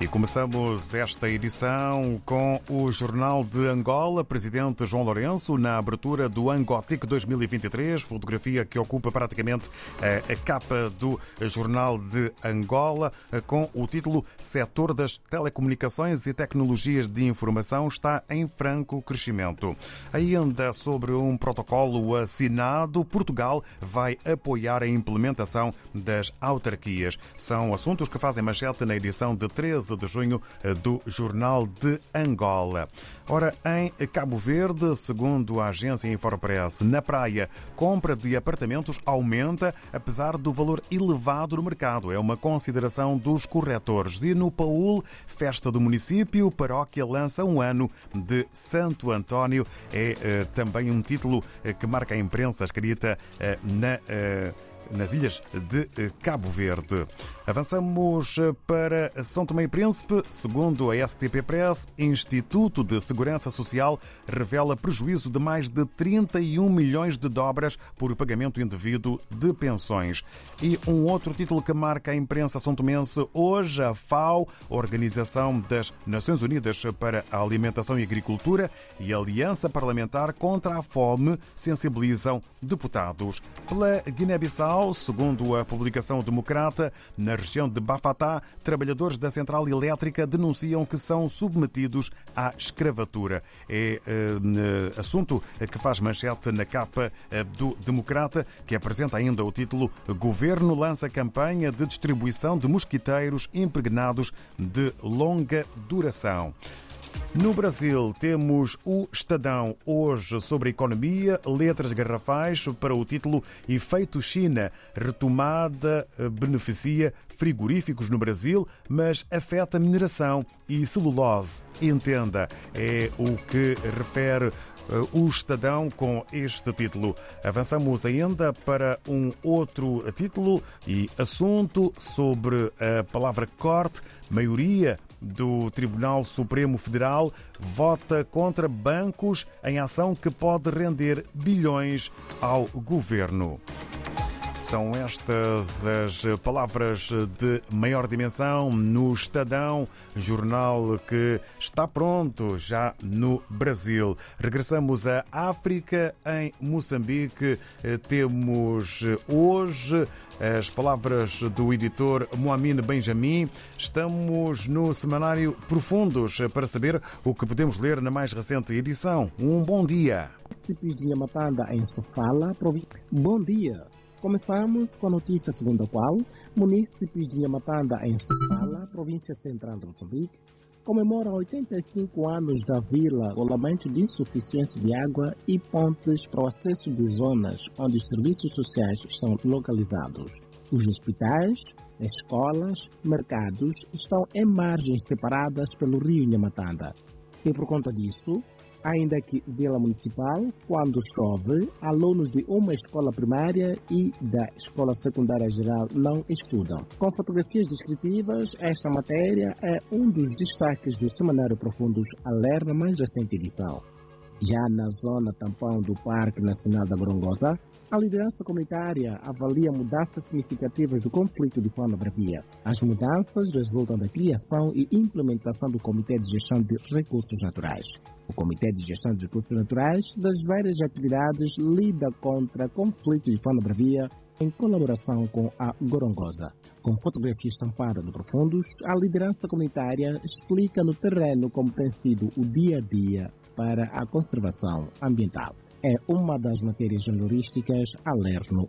E começamos esta edição com o Jornal de Angola, Presidente João Lourenço, na abertura do Angotic 2023, fotografia que ocupa praticamente a capa do Jornal de Angola, com o título Setor das Telecomunicações e Tecnologias de Informação está em franco crescimento. Ainda sobre um protocolo assinado, Portugal vai apoiar a implementação das autarquias. São assuntos que fazem manchete na edição de 13 de junho eh, do Jornal de Angola. Ora, em Cabo Verde, segundo a agência Infopress, na praia, compra de apartamentos aumenta apesar do valor elevado no mercado. É uma consideração dos corretores. E no Paul, festa do município, paróquia lança um ano de Santo António. É eh, também um título eh, que marca a imprensa escrita na nas ilhas de Cabo Verde. Avançamos para São Tomé e Príncipe. Segundo a STP Press, Instituto de Segurança Social revela prejuízo de mais de 31 milhões de dobras por pagamento indevido de pensões. E um outro título que marca a imprensa são tomense hoje, a FAO, Organização das Nações Unidas para a Alimentação e Agricultura e Aliança Parlamentar contra a Fome sensibilizam deputados. Pela Guiné-Bissau, segundo a publicação democrata, na região de Bafatá, trabalhadores da central elétrica denunciam que são submetidos à escravatura. É uh, assunto que faz manchete na capa uh, do Democrata, que apresenta ainda o título Governo lança campanha de distribuição de mosquiteiros impregnados de longa duração. No Brasil, temos o Estadão hoje sobre economia, letras garrafais para o título Efeito China. Retomada eh, beneficia frigoríficos no Brasil, mas afeta mineração e celulose. Entenda, é o que refere eh, o Estadão com este título. Avançamos ainda para um outro título e assunto sobre a palavra corte, maioria do Tribunal Supremo Federal vota contra bancos em ação que pode render bilhões ao governo. São estas as palavras de maior dimensão no Estadão, jornal que está pronto já no Brasil. Regressamos à África, em Moçambique. Temos hoje as palavras do editor Moamine Benjamin. Estamos no semanário Profundos para saber o que podemos ler na mais recente edição. Um bom dia. Bom dia. Começamos com a notícia segundo a qual municípios de Nhamatanda, em Sofala, província central de Moçambique, comemoram 85 anos da vila com lamento de insuficiência de água e pontes para o acesso de zonas onde os serviços sociais estão localizados. Os hospitais, escolas, mercados estão em margens separadas pelo rio Nhamatanda. E por conta disso, ainda que Vila Municipal, quando chove, alunos de uma escola primária e da escola secundária geral não estudam. Com fotografias descritivas, esta matéria é um dos destaques do Semanário Profundos Alerta mais recente edição. Já na zona tampão do Parque Nacional da Gorongosa, a liderança comunitária avalia mudanças significativas do conflito de fauna bravia. As mudanças resultam da criação e implementação do Comitê de Gestão de Recursos Naturais. O Comitê de Gestão de Recursos Naturais, das várias atividades, lida contra conflitos de fauna bravia em colaboração com a Gorongosa. Com fotografia estampada no Profundos, a liderança comunitária explica no terreno como tem sido o dia a dia para a conservação ambiental é uma das matérias jornalísticas a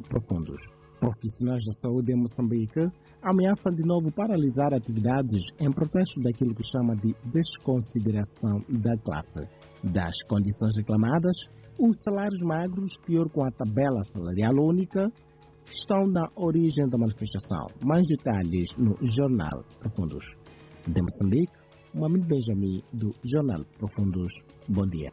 Profundos. Profissionais da saúde em Moçambique ameaçam de novo paralisar atividades em protesto daquilo que chama de desconsideração da classe. Das condições reclamadas, os salários magros, pior com a tabela salarial única, estão na origem da manifestação. Mais detalhes no Jornal Profundos. De Moçambique, Mohamed Benjamin, do Jornal Profundos. Bom dia.